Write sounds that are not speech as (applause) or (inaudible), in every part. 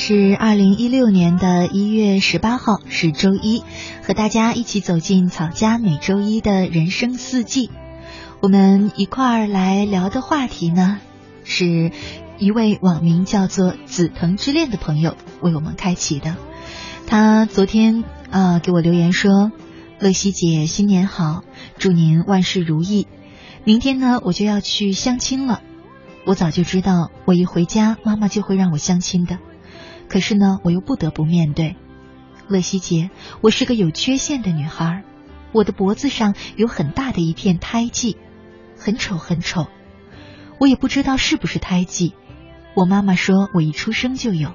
是二零一六年的一月十八号，是周一，和大家一起走进草家每周一的人生四季。我们一块儿来聊的话题呢，是一位网名叫做“紫藤之恋”的朋友为我们开启的。他昨天啊给我留言说：“乐西姐，新年好，祝您万事如意。明天呢，我就要去相亲了。我早就知道，我一回家，妈妈就会让我相亲的。”可是呢，我又不得不面对，乐西姐，我是个有缺陷的女孩，我的脖子上有很大的一片胎记，很丑很丑，我也不知道是不是胎记。我妈妈说我一出生就有，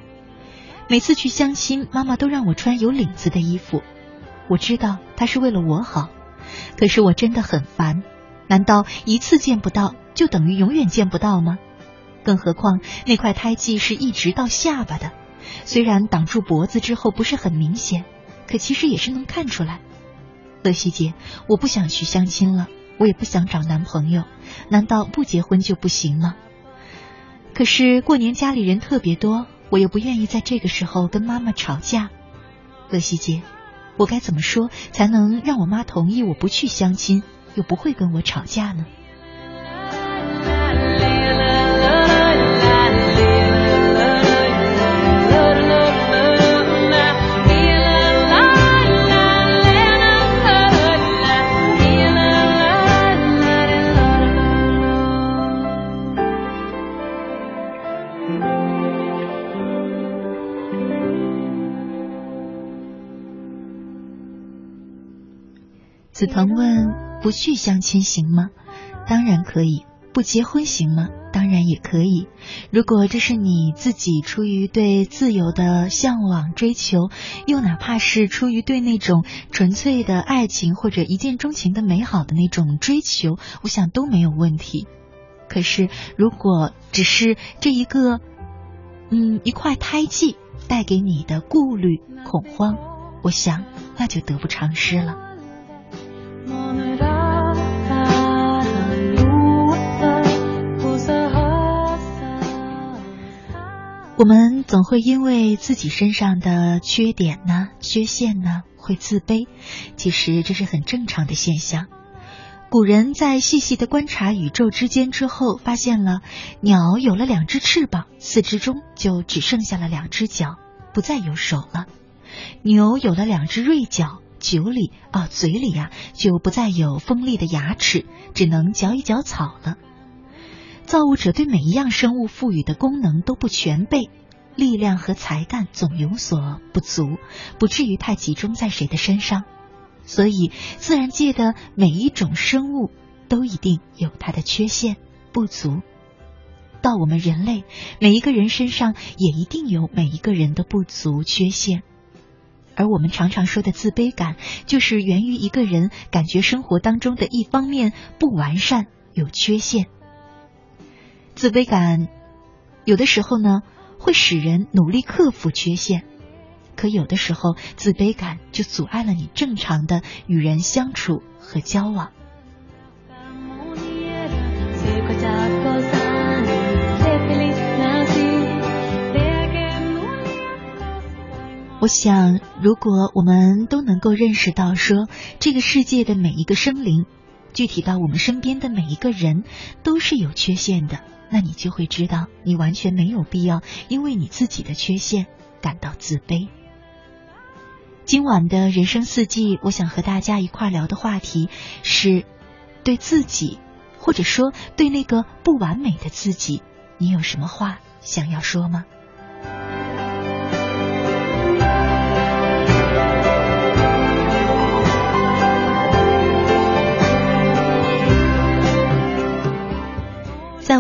每次去相亲，妈妈都让我穿有领子的衣服，我知道她是为了我好，可是我真的很烦，难道一次见不到就等于永远见不到吗？更何况那块胎记是一直到下巴的。虽然挡住脖子之后不是很明显，可其实也是能看出来。乐西姐，我不想去相亲了，我也不想找男朋友，难道不结婚就不行吗？可是过年家里人特别多，我又不愿意在这个时候跟妈妈吵架。乐西姐，我该怎么说才能让我妈同意我不去相亲，又不会跟我吵架呢？紫藤问：“不去相亲行吗？”“当然可以。”“不结婚行吗？”“当然也可以。”“如果这是你自己出于对自由的向往追求，又哪怕是出于对那种纯粹的爱情或者一见钟情的美好的那种追求，我想都没有问题。可是，如果只是这一个，嗯，一块胎记带给你的顾虑、恐慌，我想那就得不偿失了。”我们总会因为自己身上的缺点呢、缺陷呢，会自卑。其实这是很正常的现象。古人在细细的观察宇宙之间之后，发现了鸟有了两只翅膀，四肢中就只剩下了两只脚，不再有手了；牛有了两只锐角。酒里啊，嘴里呀，就不再有锋利的牙齿，只能嚼一嚼草了。造物者对每一样生物赋予的功能都不全备，力量和才干总有所不足，不至于太集中在谁的身上。所以，自然界的每一种生物都一定有它的缺陷、不足。到我们人类，每一个人身上也一定有每一个人的不足、缺陷。而我们常常说的自卑感，就是源于一个人感觉生活当中的一方面不完善、有缺陷。自卑感有的时候呢，会使人努力克服缺陷，可有的时候，自卑感就阻碍了你正常的与人相处和交往。我想，如果我们都能够认识到，说这个世界的每一个生灵，具体到我们身边的每一个人，都是有缺陷的，那你就会知道，你完全没有必要因为你自己的缺陷感到自卑。今晚的人生四季，我想和大家一块聊的话题是：对自己，或者说对那个不完美的自己，你有什么话想要说吗？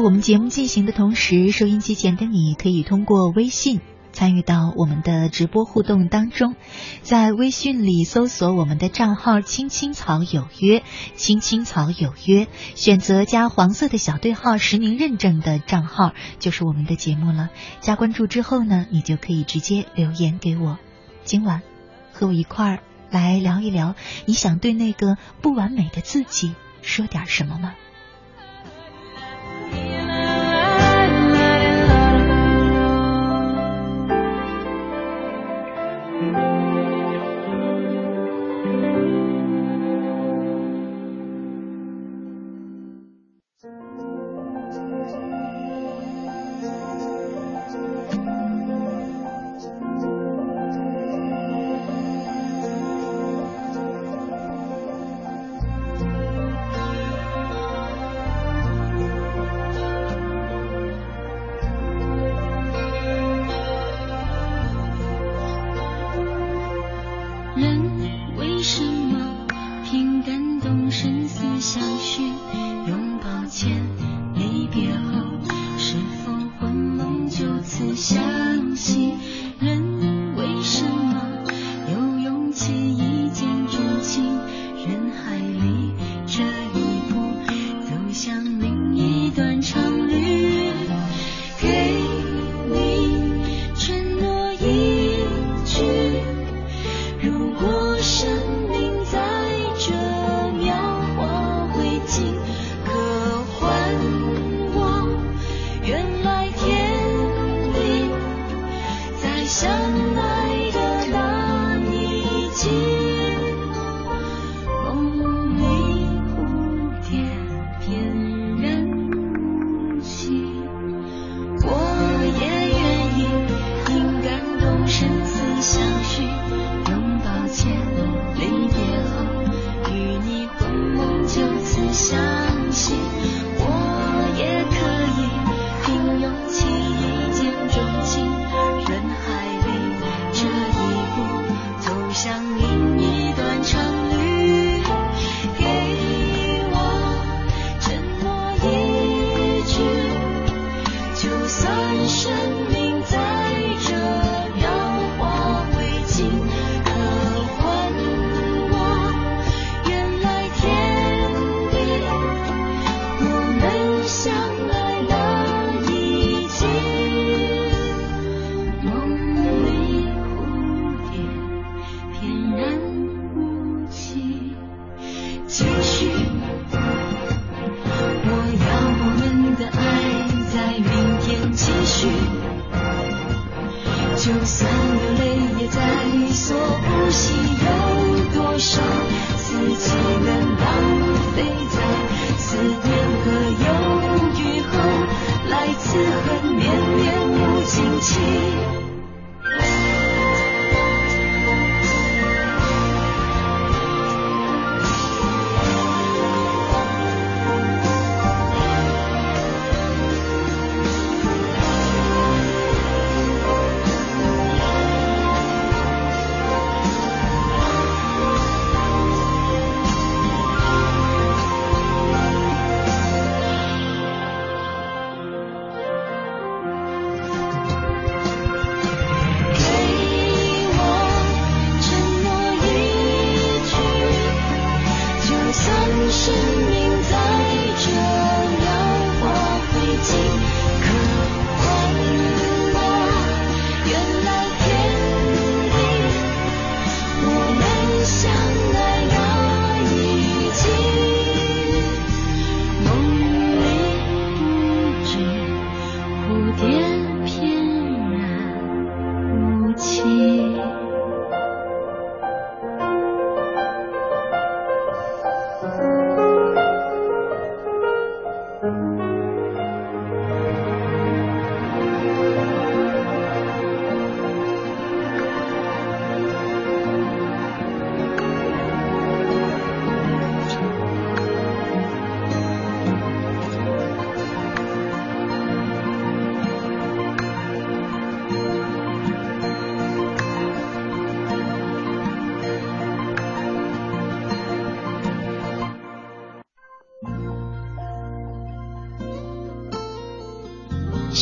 我们节目进行的同时，收音机前的你可以通过微信参与到我们的直播互动当中，在微信里搜索我们的账号“青青草有约”，“青青草有约”，选择加黄色的小对号实名认证的账号就是我们的节目了。加关注之后呢，你就可以直接留言给我。今晚和我一块儿来聊一聊，你想对那个不完美的自己说点什么吗？飞在思念和忧郁后来此恨绵绵无尽期。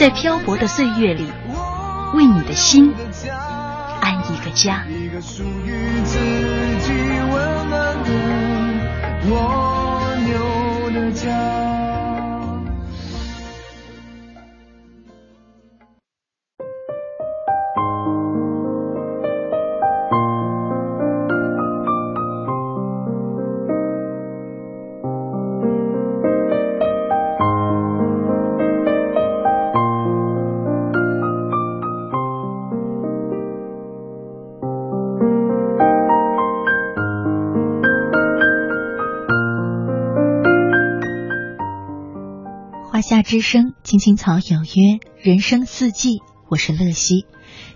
在漂泊的岁月里，为你的心安一个家。之声，青青草有约，人生四季，我是乐西。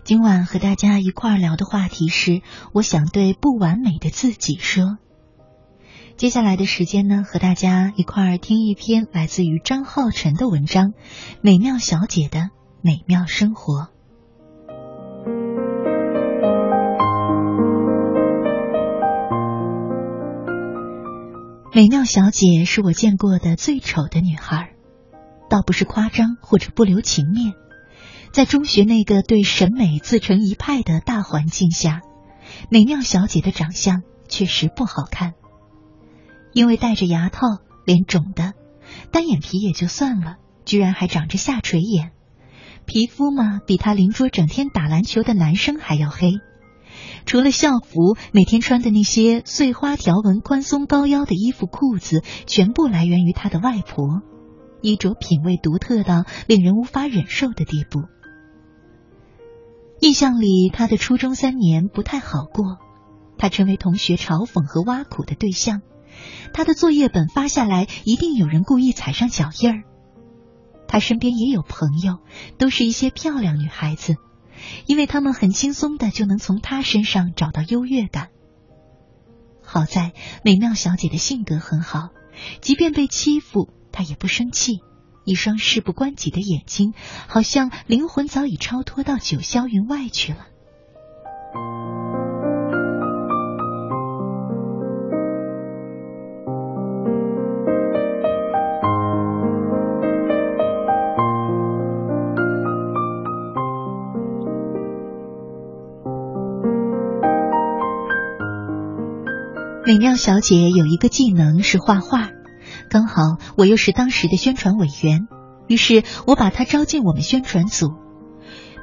今晚和大家一块聊的话题是，我想对不完美的自己说。接下来的时间呢，和大家一块听一篇来自于张浩晨的文章《美妙小姐的美妙生活》。美妙小姐是我见过的最丑的女孩。倒不是夸张或者不留情面，在中学那个对审美自成一派的大环境下，美妙小姐的长相确实不好看，因为戴着牙套，脸肿的，单眼皮也就算了，居然还长着下垂眼，皮肤嘛比她邻桌整天打篮球的男生还要黑。除了校服，每天穿的那些碎花条纹、宽松高腰的衣服、裤子，全部来源于她的外婆。衣着品味独特到令人无法忍受的地步。印象里，他的初中三年不太好过，他成为同学嘲讽和挖苦的对象。他的作业本发下来，一定有人故意踩上脚印儿。他身边也有朋友，都是一些漂亮女孩子，因为他们很轻松的就能从他身上找到优越感。好在美妙小姐的性格很好，即便被欺负。他也不生气，一双事不关己的眼睛，好像灵魂早已超脱到九霄云外去了。美妙小姐有一个技能是画画。刚好我又是当时的宣传委员，于是我把他招进我们宣传组，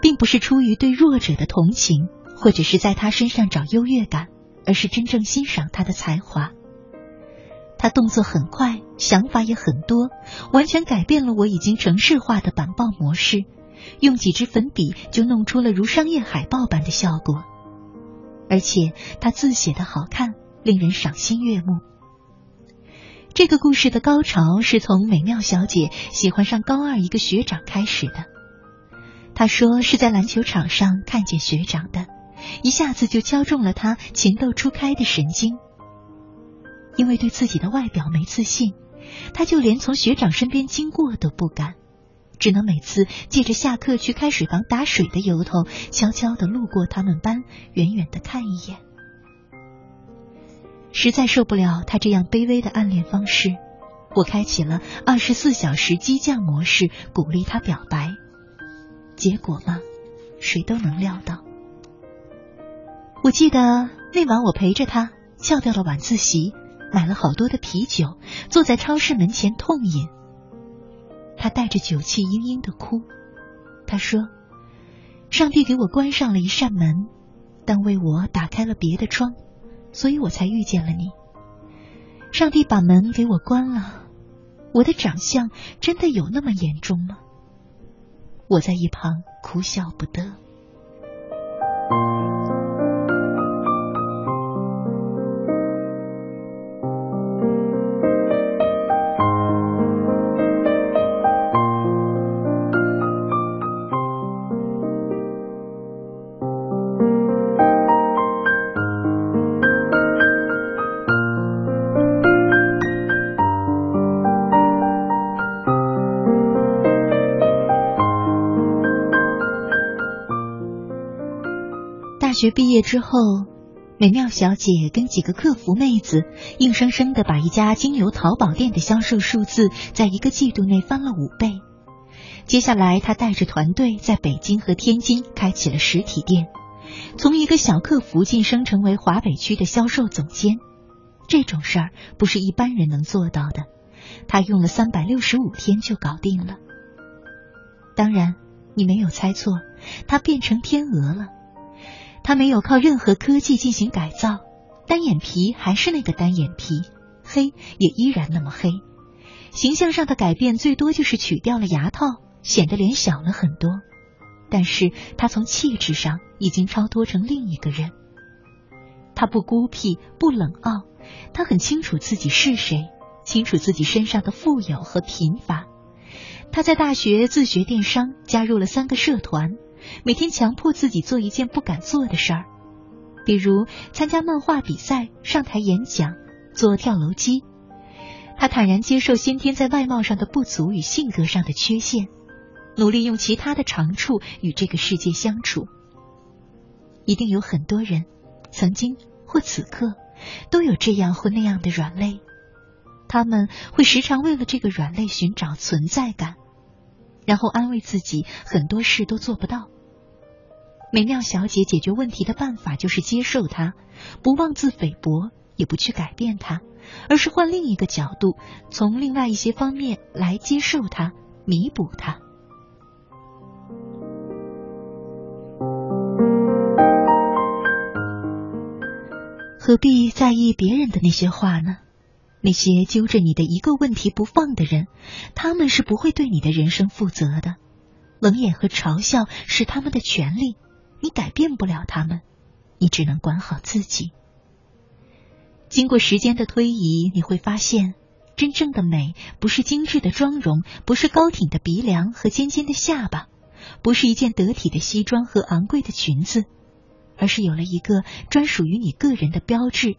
并不是出于对弱者的同情，或者是在他身上找优越感，而是真正欣赏他的才华。他动作很快，想法也很多，完全改变了我已经城市化的板报模式，用几支粉笔就弄出了如商业海报般的效果，而且他字写的好看，令人赏心悦目。这个故事的高潮是从美妙小姐喜欢上高二一个学长开始的。她说是在篮球场上看见学长的，一下子就敲中了她情窦初开的神经。因为对自己的外表没自信，她就连从学长身边经过都不敢，只能每次借着下课去开水房打水的由头，悄悄的路过他们班，远远的看一眼。实在受不了他这样卑微的暗恋方式，我开启了二十四小时激将模式，鼓励他表白。结果嘛，谁都能料到。我记得那晚我陪着他翘掉了晚自习，买了好多的啤酒，坐在超市门前痛饮。他带着酒气嘤嘤的哭。他说：“上帝给我关上了一扇门，但为我打开了别的窗，所以我才遇见了你。上帝把门给我关了，我的长相真的有那么严重吗？”我在一旁哭笑不得。学毕业之后，美妙小姐跟几个客服妹子硬生生的把一家精油淘宝店的销售数字在一个季度内翻了五倍。接下来，她带着团队在北京和天津开启了实体店，从一个小客服晋升成为华北区的销售总监。这种事儿不是一般人能做到的，她用了三百六十五天就搞定了。当然，你没有猜错，她变成天鹅了。他没有靠任何科技进行改造，单眼皮还是那个单眼皮，黑也依然那么黑。形象上的改变最多就是取掉了牙套，显得脸小了很多。但是他从气质上已经超脱成另一个人。他不孤僻，不冷傲，他很清楚自己是谁，清楚自己身上的富有和贫乏。他在大学自学电商，加入了三个社团。每天强迫自己做一件不敢做的事儿，比如参加漫画比赛、上台演讲、做跳楼机。他坦然接受先天在外貌上的不足与性格上的缺陷，努力用其他的长处与这个世界相处。一定有很多人，曾经或此刻，都有这样或那样的软肋，他们会时常为了这个软肋寻找存在感。然后安慰自己，很多事都做不到。美妙小姐解决问题的办法就是接受它，不妄自菲薄，也不去改变它，而是换另一个角度，从另外一些方面来接受它，弥补它。何必在意别人的那些话呢？那些揪着你的一个问题不放的人，他们是不会对你的人生负责的。冷眼和嘲笑是他们的权利，你改变不了他们，你只能管好自己。经过时间的推移，你会发现，真正的美不是精致的妆容，不是高挺的鼻梁和尖尖的下巴，不是一件得体的西装和昂贵的裙子，而是有了一个专属于你个人的标志。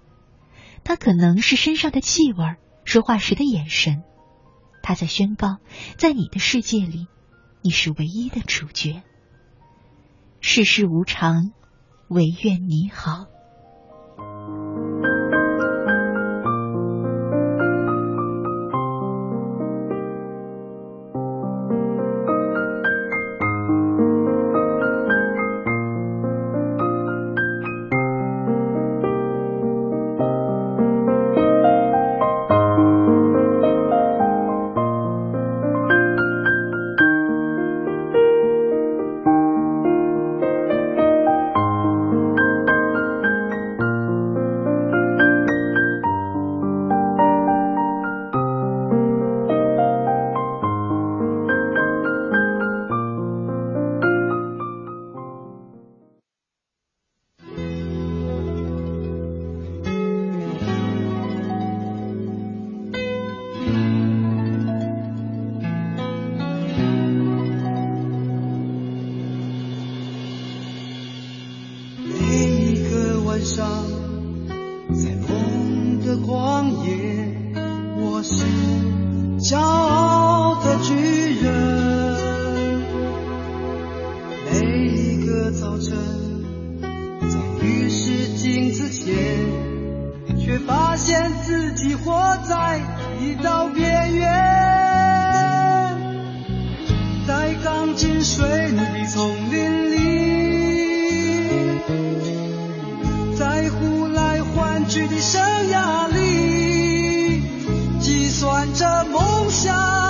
它可能是身上的气味，说话时的眼神，他在宣告，在你的世界里，你是唯一的主角。世事无常，唯愿你好。生涯里，计算着梦想。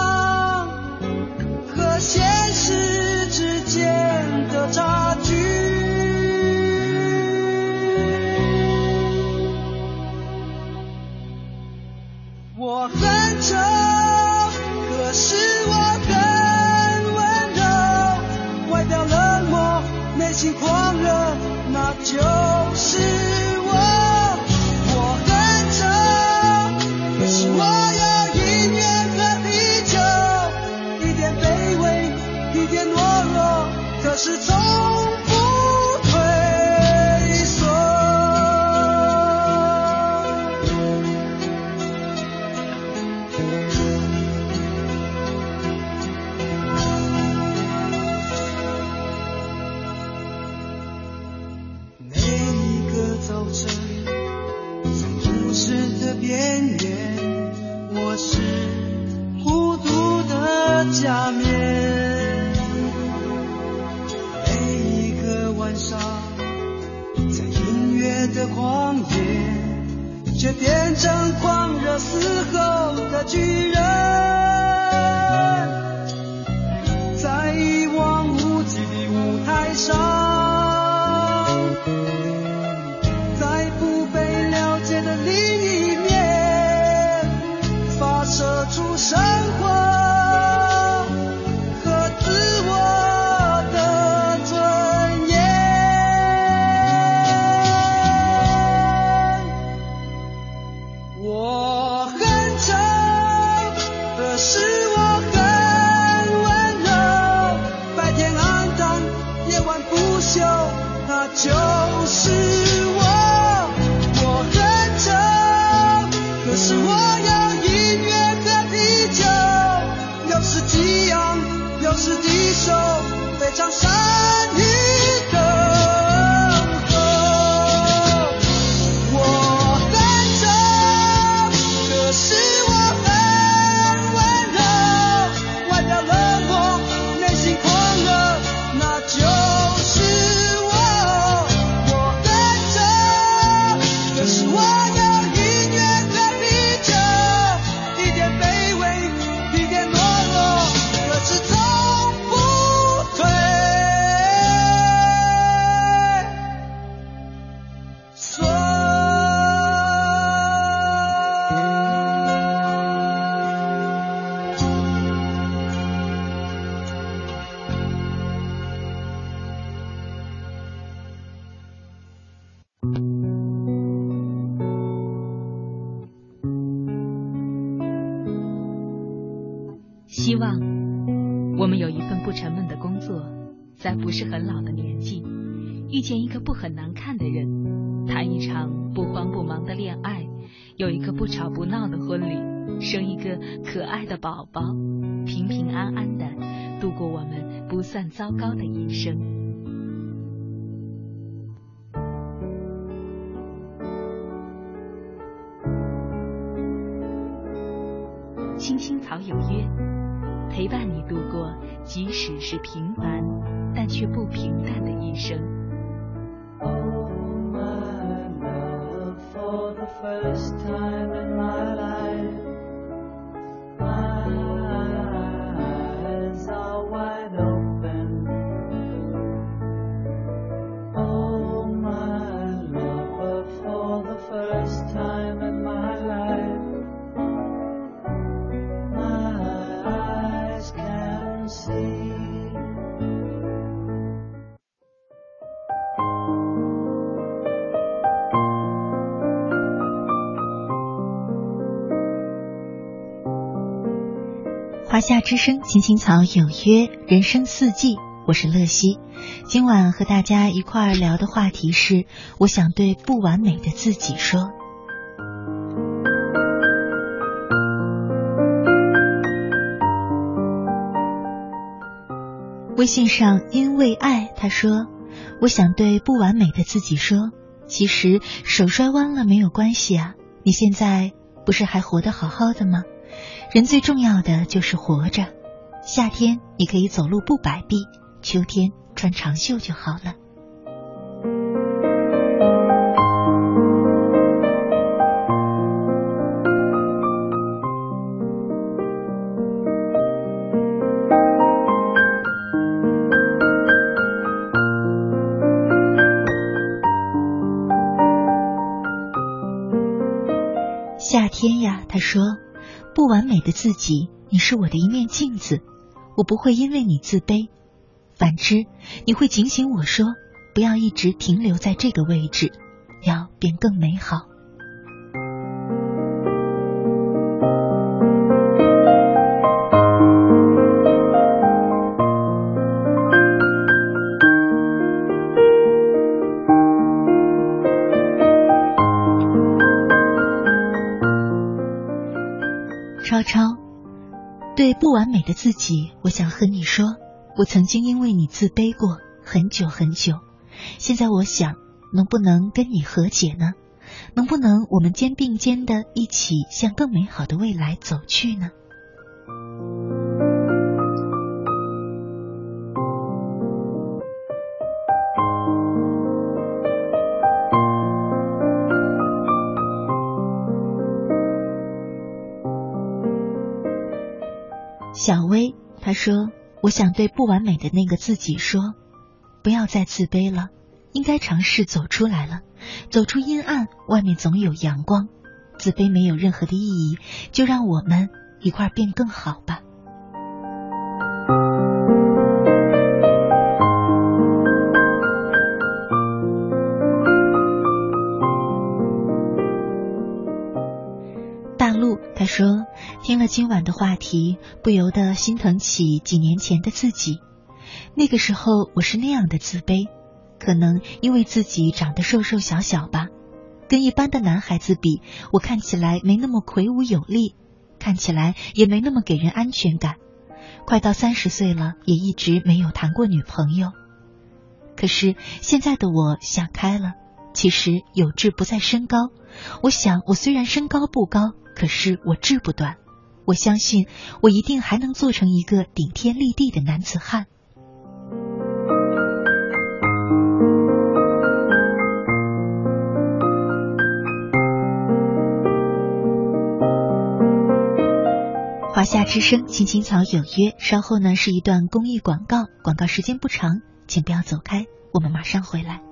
宝宝，平平安安的度过我们不算糟糕的一生。青青草有约，陪伴你度过，即使是平凡。但却不平淡的一生。华夏之声，青青草有约，人生四季，我是乐西。今晚和大家一块儿聊的话题是，我想对不完美的自己说。微信上因为爱，他说，我想对不完美的自己说，其实手摔弯了没有关系啊，你现在不是还活得好好的吗？人最重要的就是活着。夏天你可以走路不摆臂秋天穿长袖就好了。夏天呀他说不完美的自己，你是我的一面镜子，我不会因为你自卑。反之，你会警醒我说，不要一直停留在这个位置，要变更美好。”完美的自己，我想和你说，我曾经因为你自卑过很久很久。现在我想，能不能跟你和解呢？能不能我们肩并肩的一起向更美好的未来走去呢？小薇，她说：“我想对不完美的那个自己说，不要再自卑了，应该尝试走出来了，走出阴暗，外面总有阳光。自卑没有任何的意义，就让我们一块变更好吧。”他说：“听了今晚的话题，不由得心疼起几年前的自己。那个时候我是那样的自卑，可能因为自己长得瘦瘦小小吧，跟一般的男孩子比，我看起来没那么魁梧有力，看起来也没那么给人安全感。快到三十岁了，也一直没有谈过女朋友。可是现在的我想开了，其实有志不在身高。我想，我虽然身高不高。”可是我志不短，我相信我一定还能做成一个顶天立地的男子汉。华夏之声，青青草有约，稍后呢是一段公益广告，广告时间不长，请不要走开，我们马上回来。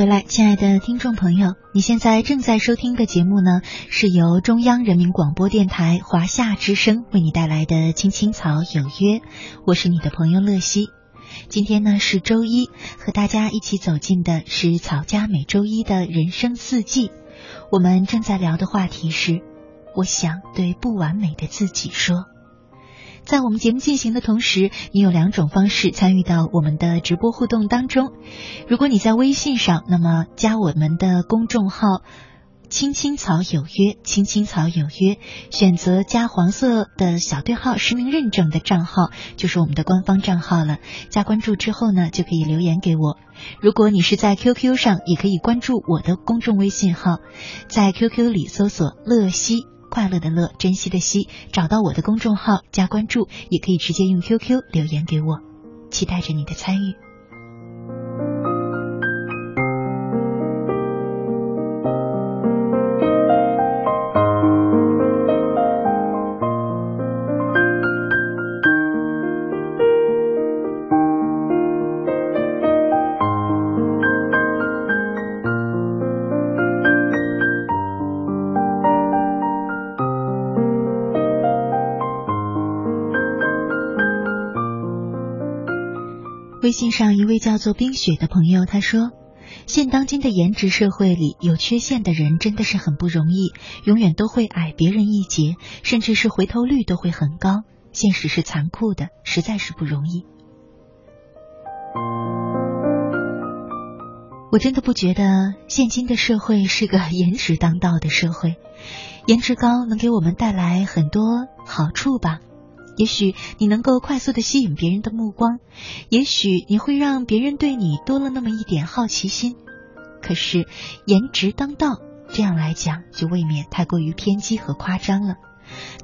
回来，亲爱的听众朋友，你现在正在收听的节目呢，是由中央人民广播电台华夏之声为你带来的《青青草有约》，我是你的朋友乐西。今天呢是周一，和大家一起走进的是草家每周一的人生四季。我们正在聊的话题是，我想对不完美的自己说。在我们节目进行的同时，你有两种方式参与到我们的直播互动当中。如果你在微信上，那么加我们的公众号“青青草有约”，“青青草有约”，选择加黄色的小对号实名认证的账号，就是我们的官方账号了。加关注之后呢，就可以留言给我。如果你是在 QQ 上，也可以关注我的公众微信号，在 QQ 里搜索“乐西”。快乐的乐，珍惜的惜，找到我的公众号加关注，也可以直接用 QQ 留言给我，期待着你的参与。微信上一位叫做冰雪的朋友，他说：“现当今的颜值社会里，有缺陷的人真的是很不容易，永远都会矮别人一截，甚至是回头率都会很高。现实是残酷的，实在是不容易。”我真的不觉得现今的社会是个 (laughs) 颜值当道的社会，颜值高能给我们带来很多好处吧。也许你能够快速的吸引别人的目光，也许你会让别人对你多了那么一点好奇心。可是颜值当道，这样来讲就未免太过于偏激和夸张了。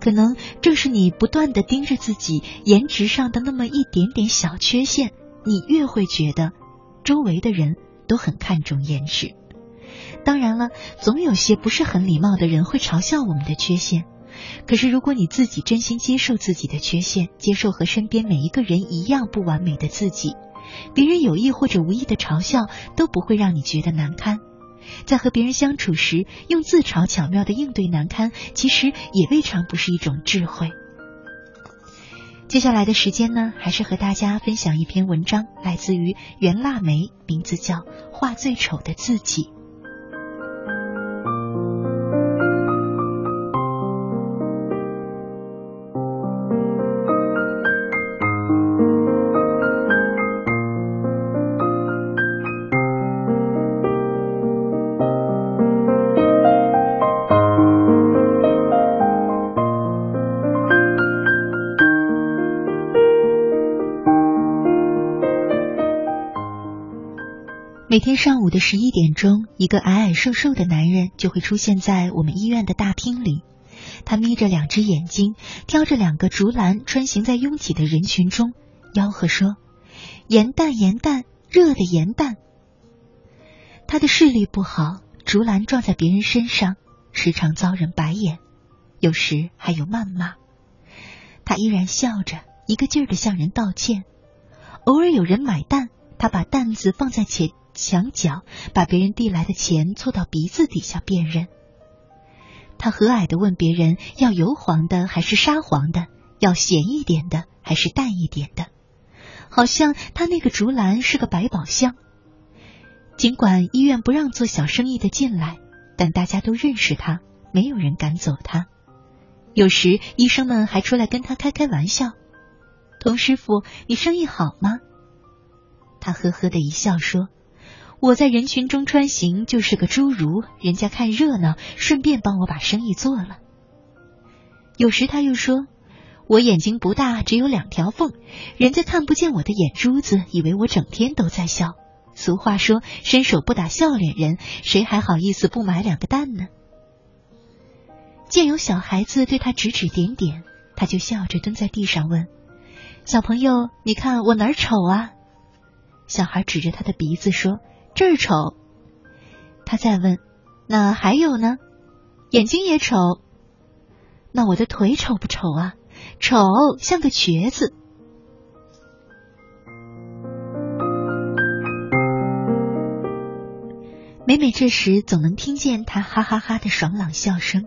可能正是你不断的盯着自己颜值上的那么一点点小缺陷，你越会觉得周围的人都很看重颜值。当然了，总有些不是很礼貌的人会嘲笑我们的缺陷。可是，如果你自己真心接受自己的缺陷，接受和身边每一个人一样不完美的自己，别人有意或者无意的嘲笑都不会让你觉得难堪。在和别人相处时，用自嘲巧妙的应对难堪，其实也未尝不是一种智慧。接下来的时间呢，还是和大家分享一篇文章，来自于袁腊梅，名字叫《画最丑的自己》。天上午的十一点钟，一个矮矮瘦瘦的男人就会出现在我们医院的大厅里。他眯着两只眼睛，挑着两个竹篮，穿行在拥挤的人群中，吆喝说：“盐蛋，盐蛋，热的盐蛋。”他的视力不好，竹篮撞在别人身上，时常遭人白眼，有时还有谩骂。他依然笑着，一个劲儿的向人道歉。偶尔有人买蛋，他把担子放在前。墙角，把别人递来的钱凑到鼻子底下辨认。他和蔼的问别人要油黄的还是沙黄的，要咸一点的还是淡一点的，好像他那个竹篮是个百宝箱。尽管医院不让做小生意的进来，但大家都认识他，没有人赶走他。有时医生们还出来跟他开开玩笑：“童师傅，你生意好吗？”他呵呵的一笑说。我在人群中穿行，就是个侏儒，人家看热闹，顺便帮我把生意做了。有时他又说：“我眼睛不大，只有两条缝，人家看不见我的眼珠子，以为我整天都在笑。”俗话说：“伸手不打笑脸人，谁还好意思不买两个蛋呢？”见有小孩子对他指指点点，他就笑着蹲在地上问：“小朋友，你看我哪儿丑啊？”小孩指着他的鼻子说。这儿丑，他再问：“那还有呢？眼睛也丑，那我的腿丑不丑啊？丑，像个瘸子。”每每这时，总能听见他哈哈哈的爽朗笑声。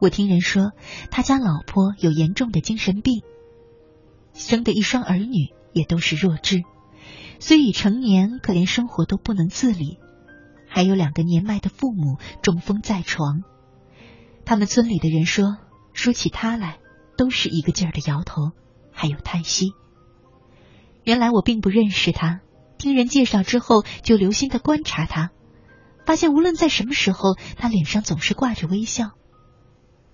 我听人说，他家老婆有严重的精神病，生的一双儿女也都是弱智。虽已成年，可连生活都不能自理，还有两个年迈的父母中风在床。他们村里的人说，说起他来，都是一个劲儿的摇头，还有叹息。原来我并不认识他，听人介绍之后，就留心的观察他，发现无论在什么时候，他脸上总是挂着微笑。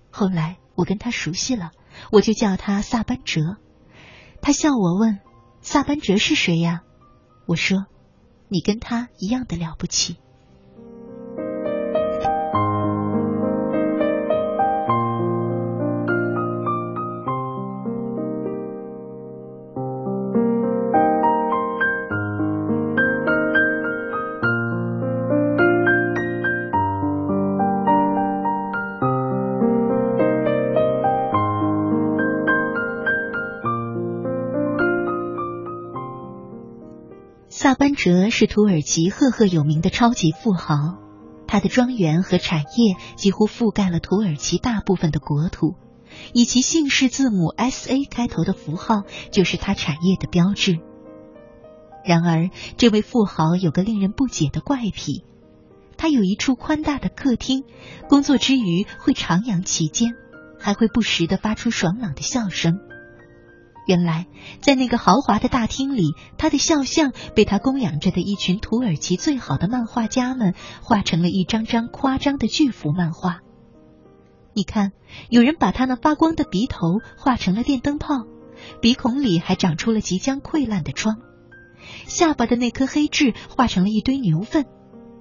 后来我跟他熟悉了，我就叫他萨班哲。他笑我问：“萨班哲是谁呀？”我说：“你跟他一样的了不起。”萨班哲是土耳其赫赫有名的超级富豪，他的庄园和产业几乎覆盖了土耳其大部分的国土，以其姓氏字母 S A 开头的符号就是他产业的标志。然而，这位富豪有个令人不解的怪癖，他有一处宽大的客厅，工作之余会徜徉其间，还会不时的发出爽朗的笑声。原来，在那个豪华的大厅里，他的肖像被他供养着的一群土耳其最好的漫画家们画成了一张张夸张的巨幅漫画。你看，有人把他那发光的鼻头画成了电灯泡，鼻孔里还长出了即将溃烂的疮，下巴的那颗黑痣画成了一堆牛粪，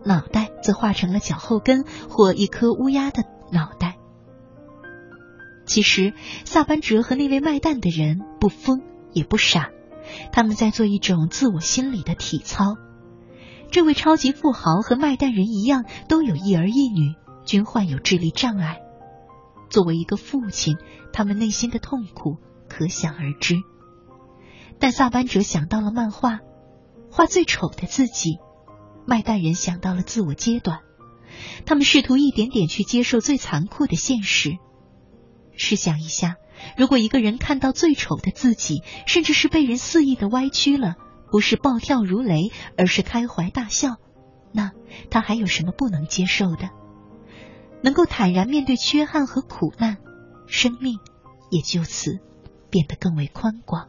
脑袋则画成了脚后跟或一颗乌鸦的脑袋。其实，萨班哲和那位卖蛋的人不疯也不傻，他们在做一种自我心理的体操。这位超级富豪和卖蛋人一样，都有一儿一女，均患有智力障碍。作为一个父亲，他们内心的痛苦可想而知。但萨班哲想到了漫画，画最丑的自己；卖蛋人想到了自我揭短。他们试图一点点去接受最残酷的现实。试想一下，如果一个人看到最丑的自己，甚至是被人肆意的歪曲了，不是暴跳如雷，而是开怀大笑，那他还有什么不能接受的？能够坦然面对缺憾和苦难，生命也就此变得更为宽广。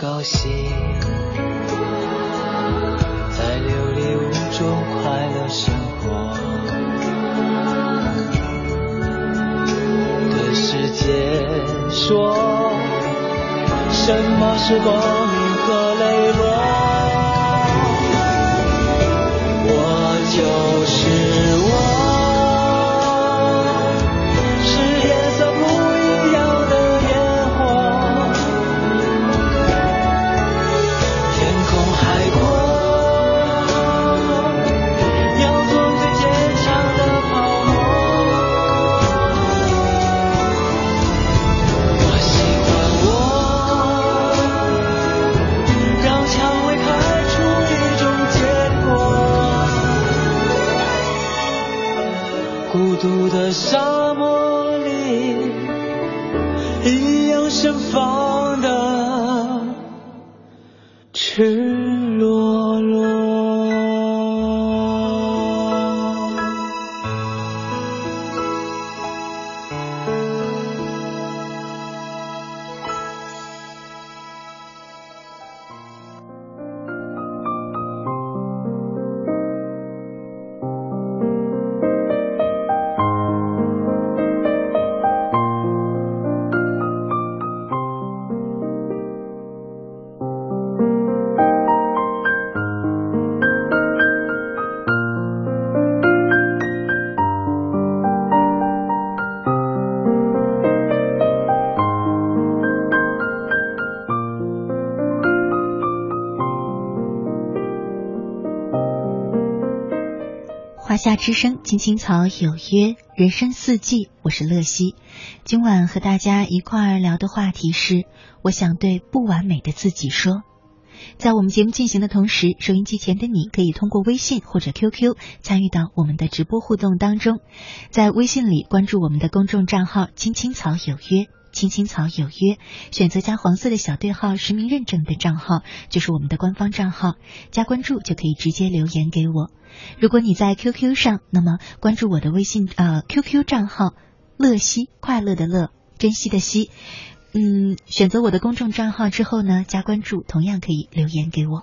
高兴，在琉璃屋中快乐生活。说什么是光孤独的沙漠里，一样盛放的翅膀。之声，青青草有约，人生四季，我是乐西。今晚和大家一块儿聊的话题是，我想对不完美的自己说。在我们节目进行的同时，收音机前的你可以通过微信或者 QQ 参与到我们的直播互动当中。在微信里关注我们的公众账号“青青草有约”。青青草有约，选择加黄色的小对号实名认证的账号，就是我们的官方账号。加关注就可以直接留言给我。如果你在 QQ 上，那么关注我的微信呃 QQ 账号乐西快乐的乐珍惜的惜，嗯，选择我的公众账号之后呢，加关注同样可以留言给我。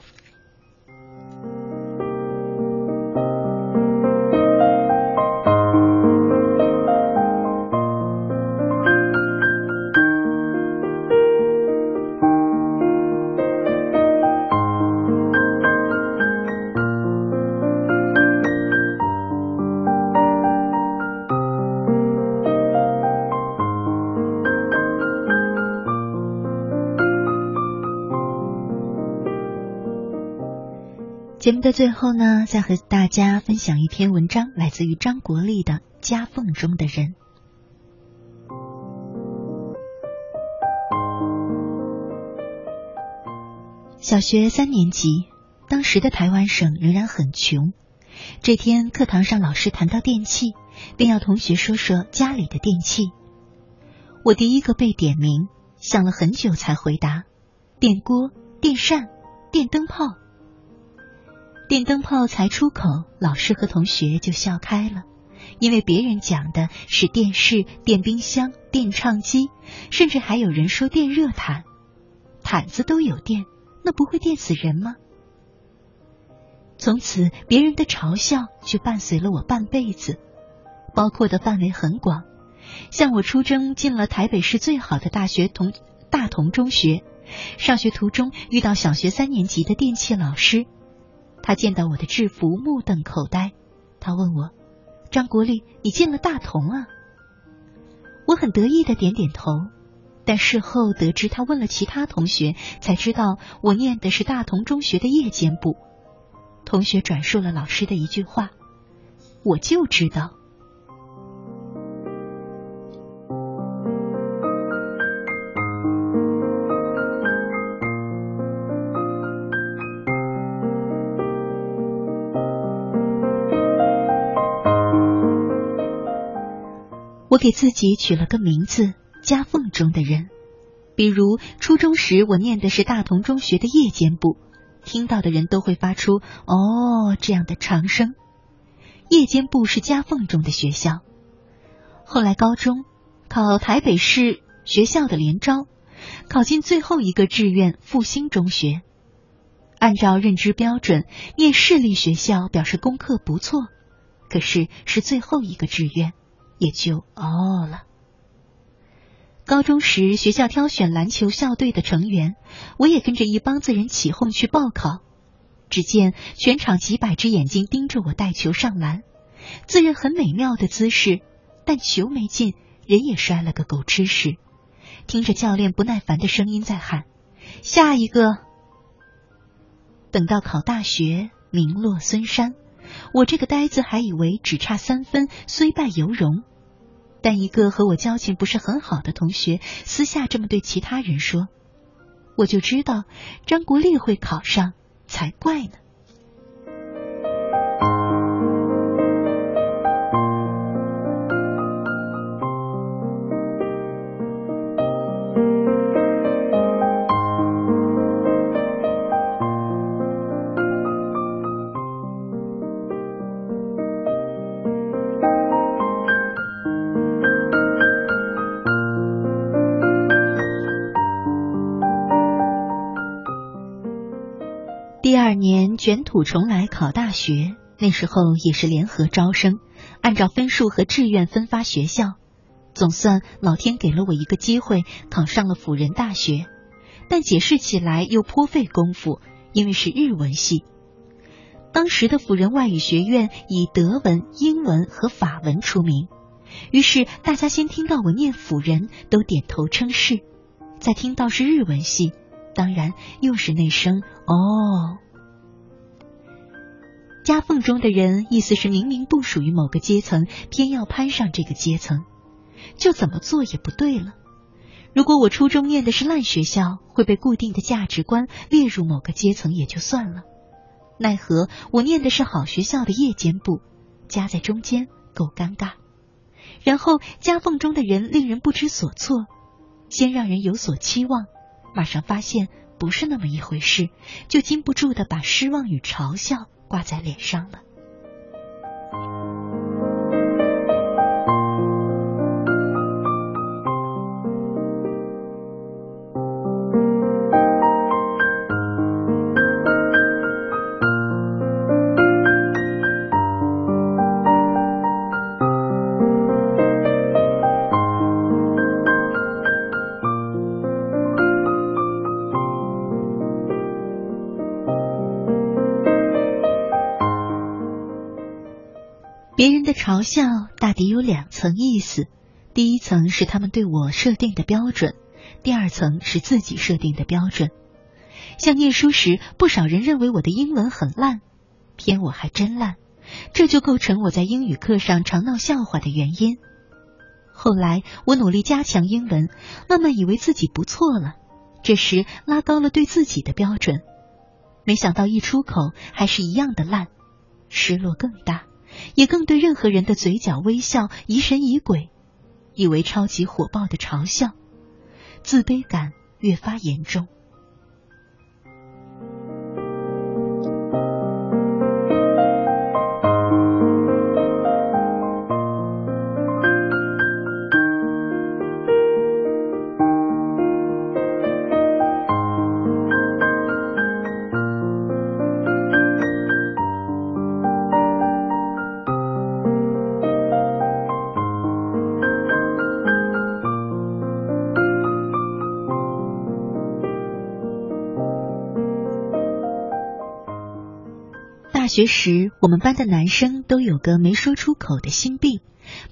节目的最后呢，再和大家分享一篇文章，来自于张国立的《夹缝中的人》。小学三年级，当时的台湾省仍然很穷，这天课堂上老师谈到电器，便要同学说说家里的电器。我第一个被点名，想了很久才回答：电锅、电扇、电灯泡。电灯泡才出口，老师和同学就笑开了，因为别人讲的是电视、电冰箱、电唱机，甚至还有人说电热毯。毯子都有电，那不会电死人吗？从此，别人的嘲笑就伴随了我半辈子，包括的范围很广。像我出征进了台北市最好的大学同大同中学，上学途中遇到小学三年级的电器老师。他见到我的制服，目瞪口呆。他问我：“张国立，你进了大同啊？”我很得意的点点头。但事后得知他问了其他同学，才知道我念的是大同中学的夜间部。同学转述了老师的一句话：“我就知道。”我给自己取了个名字“夹缝中的人”，比如初中时我念的是大同中学的夜间部，听到的人都会发出“哦”这样的长声。夜间部是夹缝中的学校。后来高中考台北市学校的联招，考进最后一个志愿复兴中学。按照认知标准，念市立学校表示功课不错，可是是最后一个志愿。也就哦了。高中时，学校挑选篮球校队的成员，我也跟着一帮子人起哄去报考。只见全场几百只眼睛盯着我带球上篮，自认很美妙的姿势，但球没进，人也摔了个狗吃屎。听着教练不耐烦的声音在喊：“下一个。”等到考大学，名落孙山。我这个呆子还以为只差三分，虽败犹荣。但一个和我交情不是很好的同学私下这么对其他人说，我就知道张国立会考上才怪呢。卷土重来考大学，那时候也是联合招生，按照分数和志愿分发学校。总算老天给了我一个机会，考上了辅仁大学。但解释起来又颇费功夫，因为是日文系。当时的辅仁外语学院以德文、英文和法文出名，于是大家先听到我念辅仁，都点头称是；再听到是日文系，当然又是那声哦。夹缝中的人，意思是明明不属于某个阶层，偏要攀上这个阶层，就怎么做也不对了。如果我初中念的是烂学校，会被固定的价值观列入某个阶层也就算了，奈何我念的是好学校的夜间部，夹在中间够尴尬。然后夹缝中的人令人不知所措，先让人有所期望，马上发现不是那么一回事，就禁不住的把失望与嘲笑。挂在脸上了。别人的嘲笑大抵有两层意思，第一层是他们对我设定的标准，第二层是自己设定的标准。像念书时，不少人认为我的英文很烂，偏我还真烂，这就构成我在英语课上常闹笑话的原因。后来我努力加强英文，慢慢以为自己不错了，这时拉高了对自己的标准，没想到一出口还是一样的烂。失落更大，也更对任何人的嘴角微笑疑神疑鬼，以为超级火爆的嘲笑，自卑感越发严重。学时，我们班的男生都有个没说出口的心病，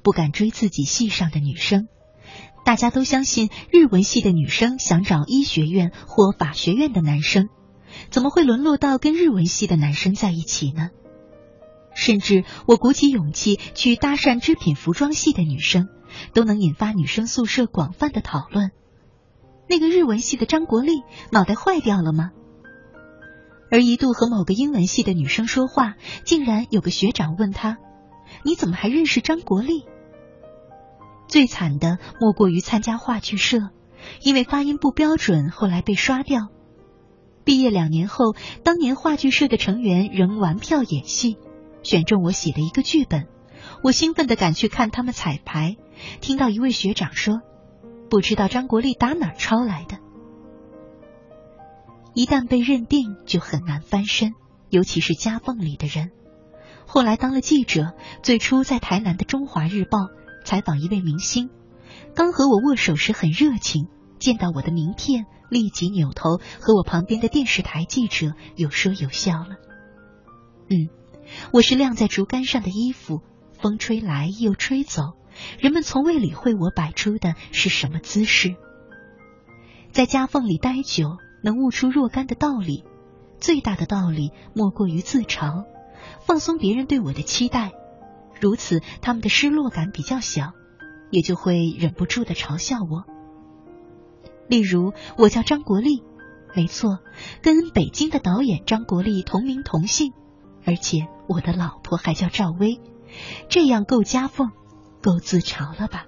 不敢追自己系上的女生。大家都相信日文系的女生想找医学院或法学院的男生，怎么会沦落到跟日文系的男生在一起呢？甚至我鼓起勇气去搭讪织品服装系的女生，都能引发女生宿舍广泛的讨论。那个日文系的张国立脑袋坏掉了吗？而一度和某个英文系的女生说话，竟然有个学长问他：“你怎么还认识张国立？”最惨的莫过于参加话剧社，因为发音不标准，后来被刷掉。毕业两年后，当年话剧社的成员仍玩票演戏，选中我写了一个剧本，我兴奋的赶去看他们彩排，听到一位学长说：“不知道张国立打哪抄来的。”一旦被认定，就很难翻身，尤其是夹缝里的人。后来当了记者，最初在台南的《中华日报》采访一位明星，刚和我握手时很热情，见到我的名片，立即扭头和我旁边的电视台记者有说有笑了。嗯，我是晾在竹竿上的衣服，风吹来又吹走，人们从未理会我摆出的是什么姿势，在夹缝里待久。能悟出若干的道理，最大的道理莫过于自嘲，放松别人对我的期待，如此他们的失落感比较小，也就会忍不住的嘲笑我。例如，我叫张国立，没错，跟北京的导演张国立同名同姓，而且我的老婆还叫赵薇，这样够夹缝，够自嘲了吧？